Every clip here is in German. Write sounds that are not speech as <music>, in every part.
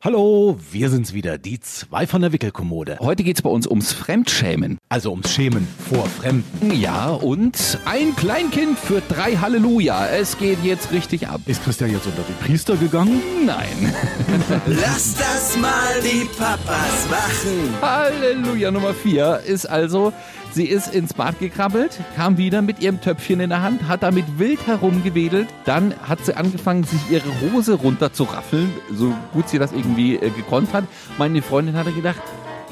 Hallo, wir sind's wieder, die zwei von der Wickelkommode. Heute geht's bei uns ums Fremdschämen. Also ums Schämen vor Fremden. Ja, und ein Kleinkind für drei Halleluja. Es geht jetzt richtig ab. Ist Christian jetzt unter die Priester gegangen? Nein. <laughs> <laughs> Lass das mal die Papas machen. Halleluja Nummer vier ist also, sie ist ins Bad gekrabbelt, kam wieder mit ihrem Töpfchen in der Hand, hat damit wild herumgewedelt. Dann hat sie angefangen, sich ihre Hose runterzuraffeln, so gut sie das irgendwie äh, gekonnt hat. Meine Freundin hatte gedacht,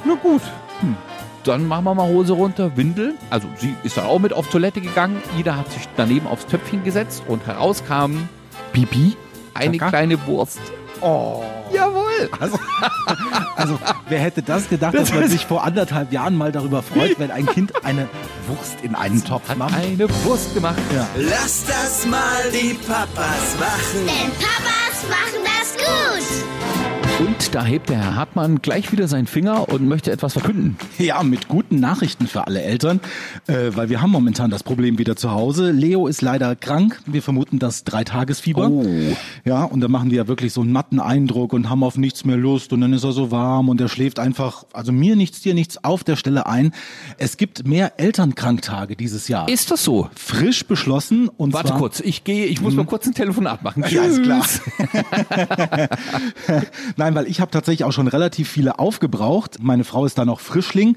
na gut, hm, dann machen wir mal Hose runter, Windel. Also sie ist dann auch mit auf Toilette gegangen. Ida hat sich daneben aufs Töpfchen gesetzt und heraus kam Pipi, eine Kaka? kleine Wurst. Oh. Jawohl. Also, <laughs> also, wer hätte das gedacht, dass man sich vor anderthalb Jahren mal darüber freut, <laughs> wenn ein Kind eine Wurst in einen Topf Hat macht? eine Wurst gemacht. Ja. Lass das mal die Papas machen. Denn Papas machen das. Und da hebt der Herr Hartmann gleich wieder seinen Finger und möchte etwas verkünden. Ja, mit guten Nachrichten für alle Eltern, äh, weil wir haben momentan das Problem wieder zu Hause. Leo ist leider krank. Wir vermuten das Dreitagesfieber. Oh. Ja, und da machen die ja wirklich so einen matten Eindruck und haben auf nichts mehr Lust und dann ist er so warm und er schläft einfach, also mir nichts, dir nichts auf der Stelle ein. Es gibt mehr Elternkranktage dieses Jahr. Ist das so? frisch beschlossen und Warte zwar, kurz, ich gehe, ich muss mal kurz ein Telefonat machen. Ja, ist klar. <laughs> <laughs> Nein, weil ich habe tatsächlich auch schon relativ viele aufgebraucht. Meine Frau ist da noch Frischling.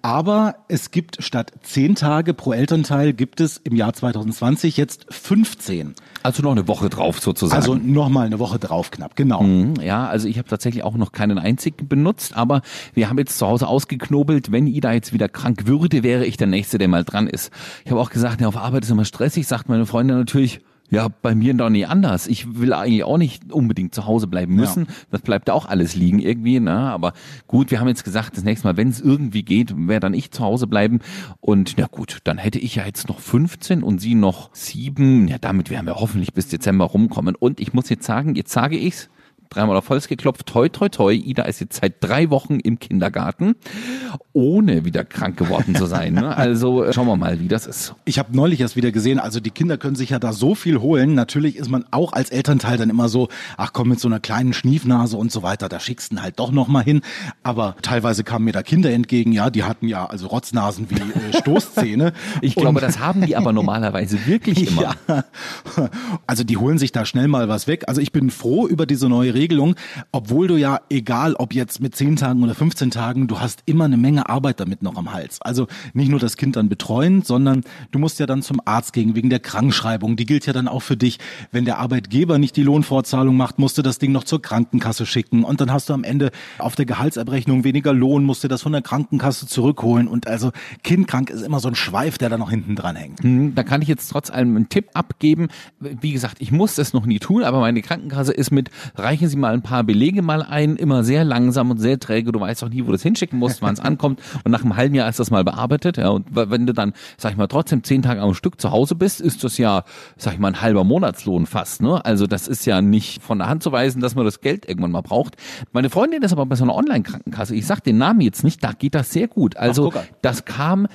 Aber es gibt statt 10 Tage pro Elternteil gibt es im Jahr 2020 jetzt 15. Also noch eine Woche drauf sozusagen. Also nochmal eine Woche drauf knapp, genau. Mhm, Ja, also ich habe tatsächlich auch noch keinen einzigen benutzt, aber wir haben jetzt zu Hause ausgeknobelt, wenn Ida jetzt wieder krank würde, wäre ich der Nächste, der mal dran ist. Ich habe auch gesagt, ja, auf Arbeit ist immer stressig, sagt meine Freundin natürlich, ja, bei mir doch nie anders. Ich will eigentlich auch nicht unbedingt zu Hause bleiben müssen. Das bleibt auch alles liegen irgendwie, ne? Aber gut, wir haben jetzt gesagt, das nächste Mal, wenn es irgendwie geht, wäre dann ich zu Hause bleiben. Und na gut, dann hätte ich ja jetzt noch 15 und sie noch sieben. Ja, damit werden wir hoffentlich bis Dezember rumkommen. Und ich muss jetzt sagen, jetzt sage ich's, dreimal auf Holz geklopft, toi, toi, toi. Ida ist jetzt seit drei Wochen im Kindergarten, ohne wieder krank geworden zu sein. Ne? Also äh, schauen wir mal, wie das ist. Ich habe neulich erst wieder gesehen, also die Kinder können sich ja da so viel holen. Natürlich ist man auch als Elternteil dann immer so, ach komm, mit so einer kleinen Schniefnase und so weiter, da schickst du halt doch noch mal hin. Aber teilweise kamen mir da Kinder entgegen, ja, die hatten ja also Rotznasen wie äh, <laughs> Stoßzähne. Ich Und- glaube, das haben die aber normalerweise wirklich <laughs> immer. Ja. Also die holen sich da schnell mal was weg. Also ich bin froh über diese neue Regelung, obwohl du ja, egal ob jetzt mit 10 Tagen oder 15 Tagen, du hast immer eine Menge Arbeit damit noch am Hals. Also nicht nur das Kind dann betreuen, sondern du musst ja dann zum Arzt gehen wegen der Krankschreibung. Die gilt ja dann auch für dich. Wenn der Arbeitgeber nicht die Lohnfortzahlung macht, musst du das Ding noch zur Krankenkasse schicken und dann hast du am Ende auf der Gehaltsabrechnung weniger Lohn, musst du das von der Krankenkasse zurückholen und also kindkrank ist immer so ein Schweif, der da noch hinten dran hängt. Hm, Da kann ich jetzt trotz allem einen Tipp abgeben. Wie gesagt, ich muss das noch nie tun, aber meine Krankenkasse ist mit, reichen Sie mal ein paar Belege mal ein, immer sehr langsam und sehr träge. Du weißt auch nie, wo du das hinschicken musst, wann es <laughs> ankommt. Und nach einem halben Jahr ist das mal bearbeitet. Ja, und wenn du dann, sag ich mal, trotzdem zehn Tage am Stück zu Hause bist, ist das ja, sag ich mal, ein halber Monatslohn fast. Ne? Also das ist ja nicht von der Hand zu weisen, dass man das Geld irgendwann mal braucht. Meine Freundin ist aber bei so einer Online-Krankenkasse. Ich sag den Namen jetzt nicht, da geht das sehr gut. Also an. das kam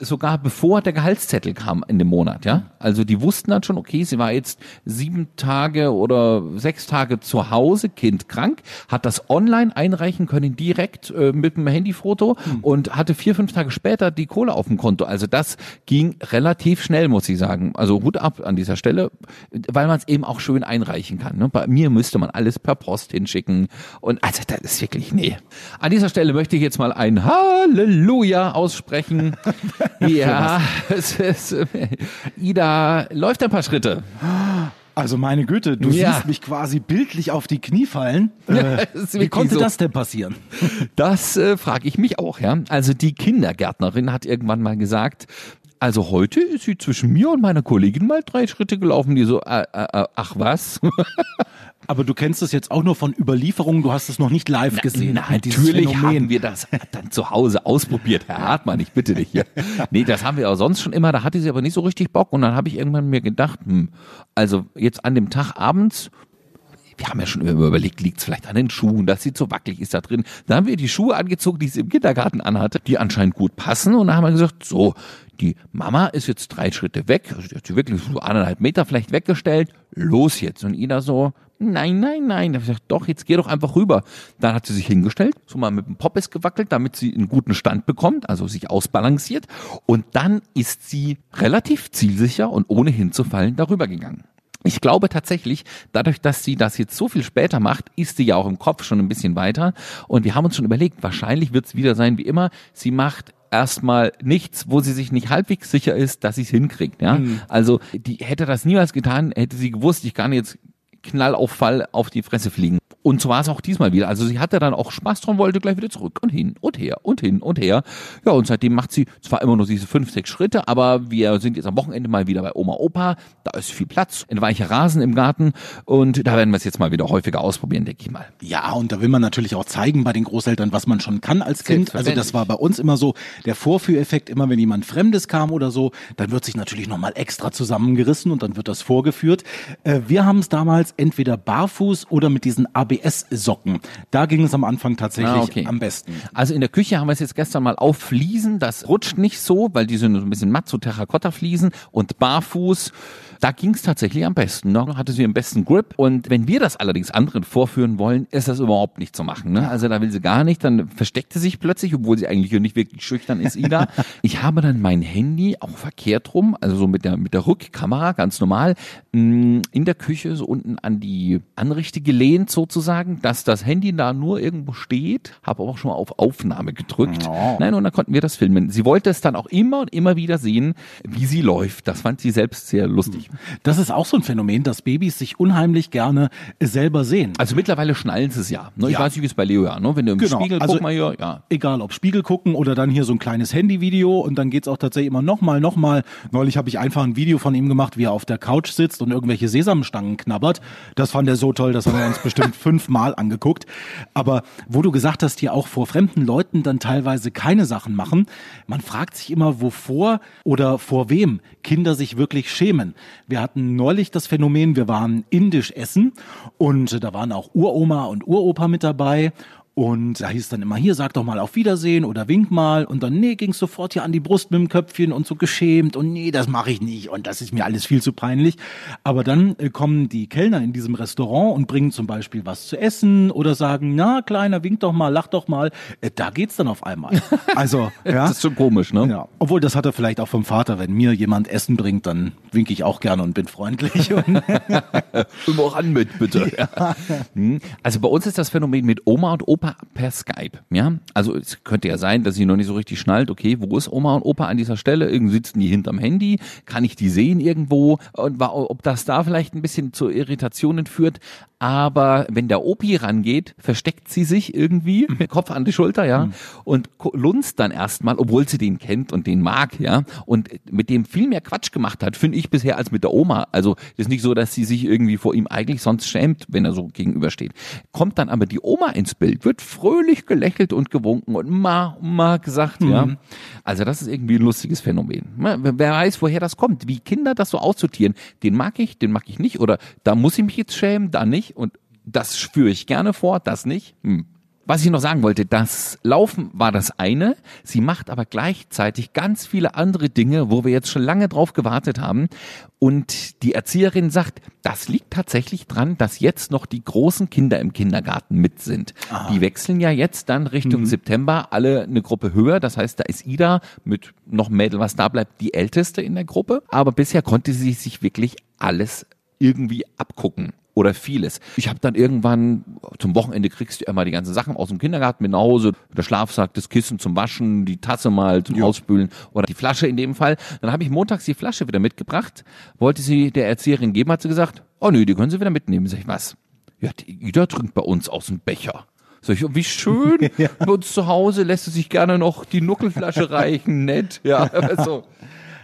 sogar bevor der Gehaltszettel kam in dem Monat, ja. Also die wussten dann schon, okay, sie war jetzt sieben Tage oder sechs Tage zu Hause, Kind krank, hat das online einreichen können, direkt äh, mit dem Handyfoto und hatte vier, fünf Tage später die Kohle auf dem Konto. Also das ging relativ schnell, muss ich sagen. Also Hut ab an dieser Stelle, weil man es eben auch schön einreichen kann. Ne? Bei mir müsste man alles per Post hinschicken und also das ist wirklich, nee. An dieser Stelle möchte ich jetzt mal ein Halleluja aussprechen. <laughs> Ja, <laughs> es ist, äh, Ida läuft ein paar Schritte. Also meine Güte, du Ja. siehst mich quasi bildlich auf die Knie fallen. <laughs> Ja, Äh, wie konnte so. das denn passieren? Das äh, frage ich mich auch, ja. Also die Kindergärtnerin hat irgendwann mal gesagt, also heute ist sie zwischen mir und meiner Kollegin mal drei Schritte gelaufen, die so, äh, äh, äh, ach was? <laughs> Aber du kennst es jetzt auch nur von Überlieferungen, du hast es noch nicht live gesehen. Na, natürlich Phänomen. haben wir das <laughs> dann zu Hause ausprobiert, Herr Hartmann, ich bitte dich hier. Nee, das haben wir auch sonst schon immer, da hatte sie aber nicht so richtig Bock und dann habe ich irgendwann mir gedacht, hm, also jetzt an dem Tag abends, wir haben ja schon immer überlegt, liegt es vielleicht an den Schuhen, dass sie zu wackelig ist da drin. Da haben wir die Schuhe angezogen, die sie im Kindergarten anhatte, die anscheinend gut passen. Und dann haben wir gesagt, so, die Mama ist jetzt drei Schritte weg, also die hat sie wirklich so anderthalb Meter vielleicht weggestellt. Los jetzt. Und Ida so, Nein, nein, nein. Da hab ich gesagt, doch, jetzt geh doch einfach rüber. Dann hat sie sich hingestellt, so mal mit dem Poppes gewackelt, damit sie einen guten Stand bekommt, also sich ausbalanciert. Und dann ist sie relativ zielsicher und ohne hinzufallen darüber gegangen. Ich glaube tatsächlich, dadurch, dass sie das jetzt so viel später macht, ist sie ja auch im Kopf schon ein bisschen weiter. Und wir haben uns schon überlegt, wahrscheinlich wird es wieder sein wie immer. Sie macht erstmal nichts, wo sie sich nicht halbwegs sicher ist, dass sie es hinkriegt. Ja? Also die hätte das niemals getan, hätte sie gewusst, ich kann jetzt Knall auf Fall auf die Fresse fliegen. Und so war es auch diesmal wieder. Also sie hatte dann auch Spaß dran, wollte gleich wieder zurück und hin und her und hin und her. Ja, und seitdem macht sie zwar immer nur diese fünf, sechs Schritte, aber wir sind jetzt am Wochenende mal wieder bei Oma Opa. Da ist viel Platz, ein weicher Rasen im Garten und da werden wir es jetzt mal wieder häufiger ausprobieren, denke ich mal. Ja, und da will man natürlich auch zeigen bei den Großeltern, was man schon kann als Kind. Also das war bei uns immer so der Vorführeffekt, immer wenn jemand Fremdes kam oder so, dann wird sich natürlich nochmal extra zusammengerissen und dann wird das vorgeführt. Äh, Wir haben es damals entweder barfuß oder mit diesen ABS-Socken. Da ging es am Anfang tatsächlich Ah, okay. am besten. Also in der Küche haben wir es jetzt gestern mal auf Fliesen. Das rutscht nicht so, weil die sind so ein bisschen matt, so Terrakotta-Fliesen. Und barfuß, da ging es tatsächlich am besten. Da hatte sie am besten Grip. Und wenn wir das allerdings anderen vorführen wollen, ist das überhaupt nicht zu machen. Ne? Also da will sie gar nicht. Dann versteckt sie sich plötzlich, obwohl sie eigentlich nicht wirklich schüchtern ist, Ida. <laughs> ich habe dann mein Handy auch verkehrt rum, also so mit der, mit der Rückkamera, ganz normal, mh, in der Küche so unten an die Anrichte gelehnt sozusagen, dass das Handy da nur irgendwo steht. Habe auch schon mal auf Aufnahme gedrückt. Nein, und dann konnten wir das filmen. Sie wollte es dann auch immer und immer wieder sehen, wie sie läuft. Das fand sie selbst sehr lustig. Das ist auch so ein Phänomen, dass Babys sich unheimlich gerne selber sehen. Also mittlerweile schnallen sie es ja. Ne? Ich Ja. weiß nicht, wie es bei Leo ja. Ne? Wenn du im Genau, Spiegel, also- guck mal hier, ja. Egal, ob Spiegel gucken oder dann hier so ein kleines Handyvideo und dann geht's auch tatsächlich immer nochmal, nochmal. Neulich habe ich einfach ein Video von ihm gemacht, wie er auf der Couch sitzt und irgendwelche Sesamstangen knabbert. Das fand er so toll, das haben wir uns bestimmt <laughs> fünfmal angeguckt. Aber wo du gesagt hast, hier auch vor fremden Leuten dann teilweise keine Sachen machen, man fragt sich immer, wovor oder vor wem Kinder sich wirklich schämen. Wir hatten neulich das Phänomen, wir waren indisch essen und da waren auch Uroma und Uropa mit dabei. Und da hieß dann immer, hier, sag doch mal auf Wiedersehen oder wink mal. Und dann, nee, ging's sofort hier an die Brust mit dem Köpfchen und so geschämt. Und nee, das mache ich nicht. Und das ist mir alles viel zu peinlich. Aber dann äh, kommen die Kellner in diesem Restaurant und bringen zum Beispiel was zu essen oder sagen, na, Kleiner, wink doch mal, lach doch mal. Äh, da geht's dann auf einmal. <laughs> Also, ja. Das ist schon komisch, ne? Ja, obwohl das hat er vielleicht auch vom Vater. Wenn mir jemand Essen bringt, dann winke ich auch gerne und bin freundlich. Und <laughs> Immer ran mit, bitte. <laughs> Ja. Hm. Also bei uns ist das Phänomen mit Oma und Opa per Skype. Ja, also es könnte ja sein, dass sie noch nicht so richtig schnallt. Okay, wo ist Oma und Opa an dieser Stelle? Irgendwie sitzen die hinterm Handy. Kann ich die sehen irgendwo? Und ob das da vielleicht ein bisschen zu Irritationen führt. Aber wenn der Opi rangeht, versteckt sie sich irgendwie mit Kopf an die Schulter, ja, und ko- lunzt dann erstmal, obwohl sie den kennt und den mag, ja, und mit dem viel mehr Quatsch gemacht hat, finde ich bisher als mit der Oma. Also ist nicht so, dass sie sich irgendwie vor ihm eigentlich sonst schämt, wenn er so gegenübersteht. Kommt dann aber die Oma ins Bild, wird fröhlich gelächelt und gewunken und ma, ma gesagt, ja. Also das ist irgendwie ein lustiges Phänomen. Ma, Wer weiß, woher das kommt, wie Kinder das so aussortieren. Den mag ich, den mag ich nicht oder da muss ich mich jetzt schämen, da nicht und das führe ich gerne vor, das nicht. Hm. Was ich noch sagen wollte, das Laufen war das eine, sie macht aber gleichzeitig ganz viele andere Dinge, wo wir jetzt schon lange drauf gewartet haben. Und die Erzieherin sagt, das liegt tatsächlich dran, dass jetzt noch die großen Kinder im Kindergarten mit sind. Die wechseln ja jetzt dann Richtung September alle eine Gruppe höher. Das heißt, da ist Ida mit noch Mädel, was da bleibt, die älteste in der Gruppe. Aber bisher konnte sie sich wirklich alles irgendwie abgucken oder vieles. Ich habe dann irgendwann zum Wochenende kriegst du immer die ganzen Sachen aus dem Kindergarten mit nach Hause, der Schlafsack, das Kissen zum Waschen, die Tasse mal zum Ausspülen oder die Flasche in dem Fall. Dann habe ich montags die Flasche wieder mitgebracht, wollte sie der Erzieherin geben, hat sie gesagt, oh nö, die können Sie wieder mitnehmen. Sag ich, was? Ja, die Ida trinkt bei uns aus dem Becher. Sag ich, oh, wie schön. <laughs> Bei uns zu Hause lässt sie sich gerne noch die Nuckelflasche reichen, nett. Ja, <laughs> so.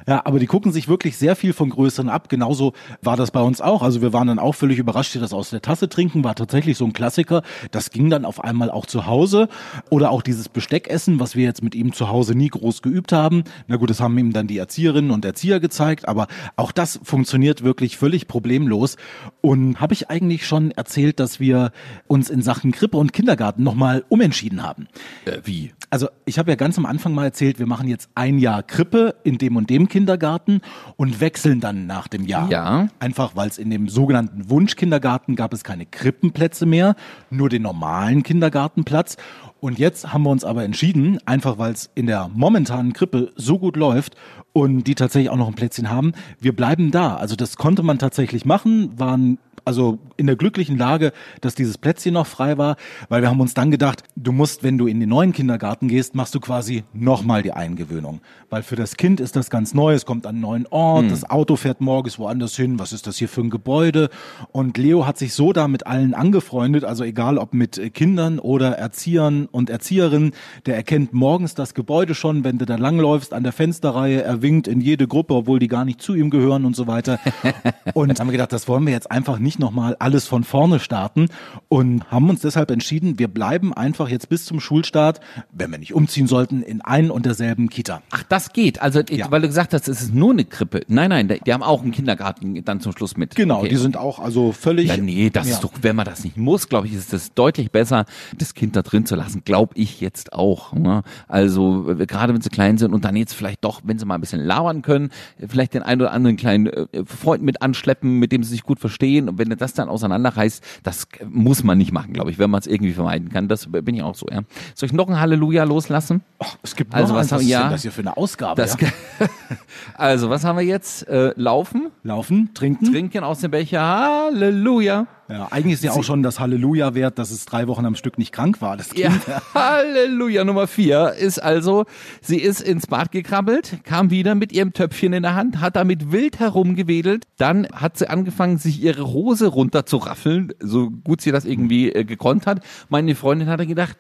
Ja, aber die gucken sich wirklich sehr viel von Größeren ab. Genauso war das bei uns auch. Also wir waren dann auch völlig überrascht, die das aus der Tasse trinken, war tatsächlich so ein Klassiker. Das ging dann auf einmal auch zu Hause. Oder auch dieses Besteckessen, was wir jetzt mit ihm zu Hause nie groß geübt haben. Na gut, das haben ihm dann die Erzieherinnen und Erzieher gezeigt, aber auch das funktioniert wirklich völlig problemlos. Und habe ich eigentlich schon erzählt, dass wir uns in Sachen Krippe und Kindergarten nochmal umentschieden haben. Äh, wie? Also ich habe ja ganz am Anfang mal erzählt, wir machen jetzt ein Jahr Krippe in dem und dem Kindergarten und wechseln dann nach dem Jahr. Ja. Einfach weil es in dem sogenannten Wunschkindergarten gab es keine Krippenplätze mehr, nur den normalen Kindergartenplatz. Und jetzt haben wir uns aber entschieden, einfach weil es in der momentanen Krippe so gut läuft und die tatsächlich auch noch ein Plätzchen haben, wir bleiben da. Also das konnte man tatsächlich machen, waren also in der glücklichen Lage, dass dieses Plätzchen noch frei war, weil wir haben uns dann gedacht, du musst, wenn du in den neuen Kindergarten gehst, machst du quasi nochmal die Eingewöhnung. Weil für das Kind ist das ganz neu, es kommt an einen neuen Ort, das Auto fährt morgens woanders hin, was ist das hier für ein Gebäude? Und Leo hat sich so da mit allen angefreundet, also egal ob mit äh, Kindern oder Erziehern und Erzieherinnen, der erkennt morgens das Gebäude schon, wenn du da langläufst an der Fensterreihe, er winkt in jede Gruppe, obwohl die gar nicht zu ihm gehören und so weiter. <laughs> Und haben wir gedacht, das wollen wir jetzt einfach nicht nochmal alles von vorne starten und haben uns deshalb entschieden, wir bleiben einfach jetzt bis zum Schulstart, wenn wir nicht umziehen sollten, in ein und derselben Kita. Ach, das geht. Also, Ja. weil du gesagt hast, es ist nur eine Krippe. Nein, nein, die haben auch einen Kindergarten dann zum Schluss mit. Genau, Okay. die sind auch also völlig. Ja, nee, das Ja. ist doch, wenn man das nicht muss, glaube ich, ist es deutlich besser, das Kind da drin zu lassen, glaube ich jetzt auch. Ne? Also äh, gerade wenn sie klein sind und dann jetzt vielleicht doch, wenn sie mal ein bisschen labern können, äh, vielleicht den einen oder anderen kleinen äh, Freund mit anschleppen, mit dem sie sich gut verstehen. Und wenn das dann auseinanderreißt, das äh, muss man nicht machen, glaube ich, wenn man es irgendwie vermeiden kann. Das äh, bin ich auch so. Ja. Soll ich noch ein Halleluja loslassen? Es gibt Also noch was eins, haben- ist ja. denn das hier für eine Ausgabe? Das, ja? <laughs> also was haben wir jetzt? Äh, laufen, Laufen, trinken. trinken aus dem Becher, Halleluja. Ja, eigentlich ist ja auch schon das Halleluja wert, dass es drei Wochen am Stück nicht krank war. Das Ja, Kind. <laughs> <laughs> Halleluja. Nummer vier ist also, sie ist ins Bad gekrabbelt, kam wieder mit ihrem Töpfchen in der Hand, hat damit wild herumgewedelt. Dann hat sie angefangen, sich ihre Hose runterzuraffeln, so gut sie das irgendwie äh, gekonnt hat. Meine Freundin hatte gedacht,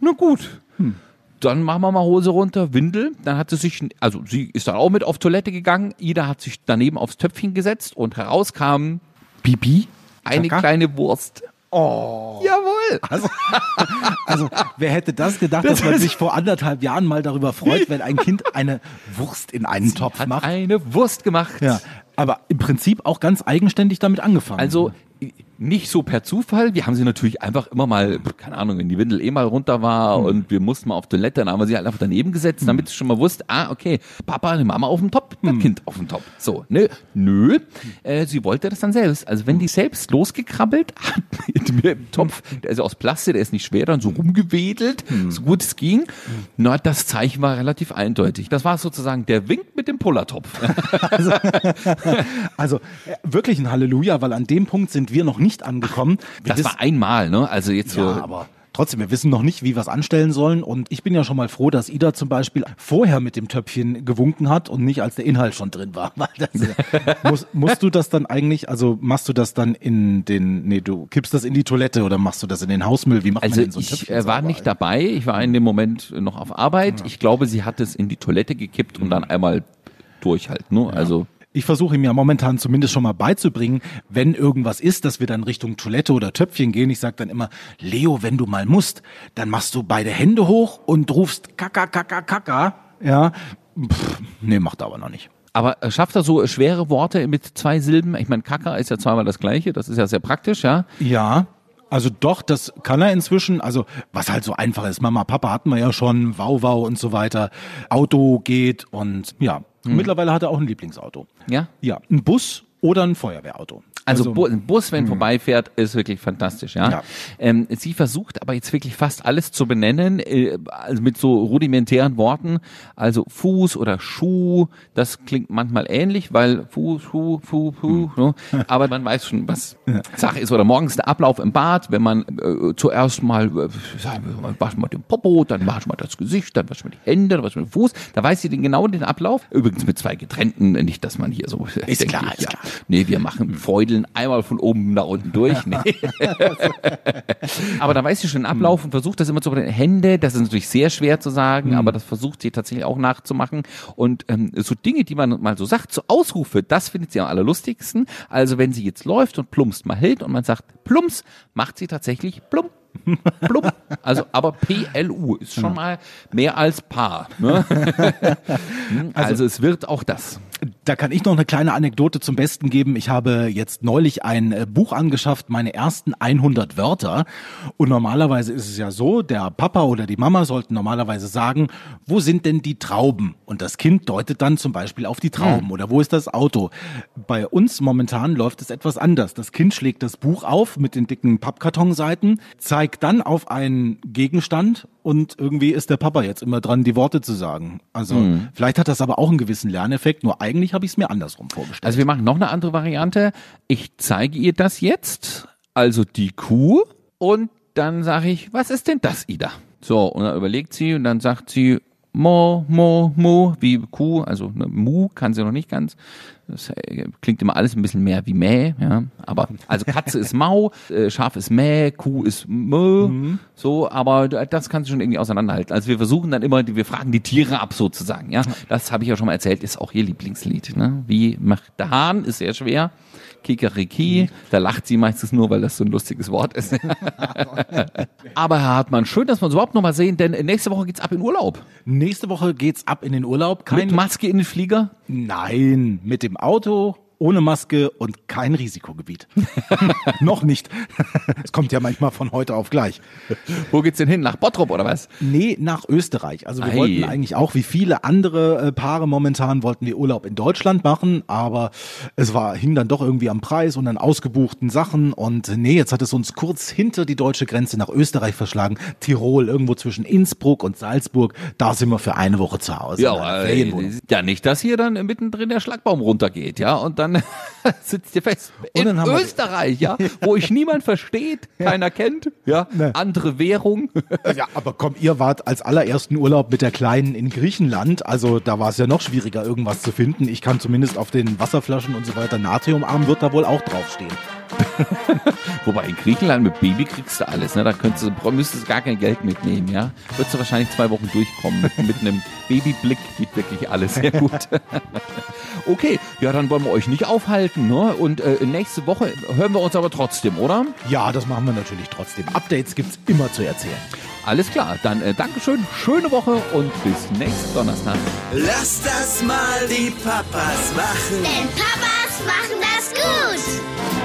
na gut. Dann machen wir mal Hose runter, Windel. Dann hat sie sich, also sie ist dann auch mit auf Toilette gegangen. Ida hat sich daneben aufs Töpfchen gesetzt und heraus kam Bibi, eine Kaka? kleine Wurst. Oh. Jawohl. Also, <laughs> wer hätte das gedacht, dass man sich vor anderthalb Jahren mal darüber freut, wenn ein Kind eine Wurst in einen Topf hat macht? eine Wurst gemacht. Ja, aber im Prinzip auch ganz eigenständig damit angefangen. Also nicht so per Zufall. Wir haben sie natürlich einfach immer mal, keine Ahnung, wenn die Windel eh mal runter war Hm. und wir mussten mal auf Toilette, dann haben wir sie halt einfach daneben gesetzt, damit sie schon mal wusste, ah, okay, Papa, eine Mama auf dem Top, Hm. das Kind auf dem Top. So, nö, nö. Äh, sie wollte das dann selbst. Also wenn die selbst losgekrabbelt hat <laughs> mit mir im Topf, der ist aus Plastik, der ist nicht schwer, dann so rumgewedelt, Hm. so gut es ging. Na, das Zeichen war relativ eindeutig. Das war sozusagen der Wink mit dem Pullertopf. <laughs> Also äh, wirklich ein Halleluja, weil an dem Punkt sind wir noch nicht angekommen. Wir Das wissen- war einmal, ne? Also jetzt ja, so. aber trotzdem, wir wissen noch nicht, wie wir es anstellen sollen. Und ich bin ja schon mal froh, dass Ida zum Beispiel vorher mit dem Töpfchen gewunken hat und nicht als der Inhalt schon drin war. <laughs> Das, äh, muss, musst du das dann eigentlich, also machst du das dann in den, nee, du kippst das in die Toilette oder machst du das in den Hausmüll? Wie macht Also man denn so ein ich Töpfchen äh, war nicht dabei, ich war in dem Moment noch auf Arbeit. Ich glaube, sie hat es in die Toilette gekippt und dann einmal durch halt. Ne? Also Ich versuche ihm ja momentan zumindest schon mal beizubringen, wenn irgendwas ist, dass wir dann Richtung Toilette oder Töpfchen gehen. Ich sage dann immer, Leo, wenn du mal musst, dann machst du beide Hände hoch und rufst Kaka, Kaka, Kaka. Ja, Pff, nee, macht er aber noch nicht. aber äh, schafft er so schwere Worte mit zwei Silben? Ich meine, Kaka ist ja zweimal das gleiche, das ist ja sehr praktisch, ja. Ja, also doch, das kann er inzwischen. Also was halt so einfach ist. Mama, Papa hatten wir ja schon, Wow, Wow und so weiter. Auto geht und ja, mittlerweile hat er auch ein Lieblingsauto. Ja. Ja, ein Bus oder ein Feuerwehrauto. Also, Bu- ein Bus, wenn vorbeifährt, ist wirklich fantastisch, ja. Ja. Ähm, sie versucht aber jetzt wirklich fast alles zu benennen, äh, also mit so rudimentären Worten. Also Fuß oder Schuh, das klingt manchmal ähnlich, weil Fuß, Schuh, Fuß, Fuß, ne? <laughs> aber man weiß schon, was Sache ist. Oder morgens der Ablauf im Bad, wenn man äh, zuerst mal, äh, wir mal, den Popo, dann waschen wir das Gesicht, dann waschen wir die Hände, dann waschen wir den Fuß. Da weiß sie den, genau den Ablauf. Übrigens mit zwei getrennten, nicht, dass man hier so... Ist denkt, klar, ist ja. klar. Nee, wir machen Freudeln einmal von oben nach unten durch. <laughs> Nee. <laughs> aber da weiß sie schon den Ablauf und versucht das immer zu den Hände. Das ist natürlich sehr schwer zu sagen, aber das versucht sie tatsächlich auch nachzumachen. Und ähm, so Dinge, die man mal so sagt, so Ausrufe, das findet sie am allerlustigsten. Also wenn sie jetzt läuft und plumpst mal hält und man sagt plumps, macht sie tatsächlich plump. <laughs> Blub. Also, aber PLU ist schon mal mehr als Paar. Ne? <laughs> also, es wird auch das. Da kann ich noch eine kleine Anekdote zum Besten geben. Ich habe jetzt neulich ein äh, Buch angeschafft, meine ersten 100 Wörter. Und normalerweise ist es ja so, der Papa oder die Mama sollten normalerweise sagen, wo sind denn die Trauben? Und das Kind deutet dann zum Beispiel auf die Trauben oder wo ist das Auto? Bei uns momentan läuft es etwas anders. Das Kind schlägt das Buch auf mit den dicken Pappkartonseiten, zeigt dann auf einen Gegenstand und irgendwie ist der Papa jetzt immer dran, die Worte zu sagen. Also vielleicht hat das aber auch einen gewissen Lerneffekt, nur eigentlich habe ich es mir andersrum vorgestellt. Also wir machen noch eine andere Variante. Ich zeige ihr das jetzt, also die Kuh, und dann sage ich, was ist denn das, Ida? So, und dann überlegt sie und dann sagt sie, Mo, Mo, Mo, wie Kuh, also ne, Mu kann sie noch nicht ganz. Das äh, klingt immer alles ein bisschen mehr wie Mäh, ja. Aber also Katze ist Mau, äh, Schaf ist Mäh, Kuh ist Mö, so, aber das kannst du schon irgendwie auseinanderhalten. Also wir versuchen dann immer, wir fragen die Tiere ab sozusagen, ja. Das habe ich ja schon mal erzählt, ist auch ihr Lieblingslied. Ne? Wie macht der Hahn, ist sehr schwer. Kikeriki, da lacht sie meistens nur, weil das so ein lustiges Wort ist. <laughs> Aber Herr Hartmann, schön, dass wir uns überhaupt noch mal sehen, denn nächste Woche geht's ab in Urlaub. Nächste Woche geht's ab in den Urlaub. Kein Mit Maske in den Flieger. Nein, mit dem Auto, ohne Maske und kein Risikogebiet. <laughs> <laughs> Noch nicht. Es kommt ja manchmal von heute auf gleich. Wo geht's denn hin? Nach Bottrop oder was? Nee, nach Österreich. Also wir Ei. wollten eigentlich auch, wie viele andere äh, Paare momentan, wollten wir Urlaub in Deutschland machen, aber es war, hing dann doch irgendwie am Preis und an ausgebuchten Sachen und nee, jetzt hat es uns kurz hinter die deutsche Grenze nach Österreich verschlagen. Tirol, irgendwo zwischen Innsbruck und Salzburg, da sind wir für eine Woche zu Hause. Ja, äh, ja, nicht, dass hier dann mittendrin der Schlagbaum runtergeht, ja, und dann <laughs> sitzt ihr fest. In dann Österreich, ja, wo ich niemand versteht, <laughs> keiner kennt, ja, <laughs> andere Währung. Ja, aber komm, ihr wart als allerersten Urlaub mit der Kleinen in Griechenland. Also da war es ja noch schwieriger, irgendwas zu finden. Ich kann zumindest auf den Wasserflaschen und so weiter, Natriumarm wird da wohl auch draufstehen. Wobei in Griechenland mit Baby kriegst du alles, ne? Da könntest du, müsstest du gar kein Geld mitnehmen, ja? Würdest du wahrscheinlich zwei Wochen durchkommen. Mit, mit einem Babyblick geht wirklich alles sehr gut. okay, ja, dann wollen wir euch nicht aufhalten, ne? Und äh, nächste Woche hören wir uns aber trotzdem, oder? Ja, das machen wir natürlich trotzdem. Updates gibt's immer zu erzählen. Alles klar, dann äh, Dankeschön, schöne Woche und bis nächsten Donnerstag. Lass das mal die Papas machen. Denn Papas machen das gut.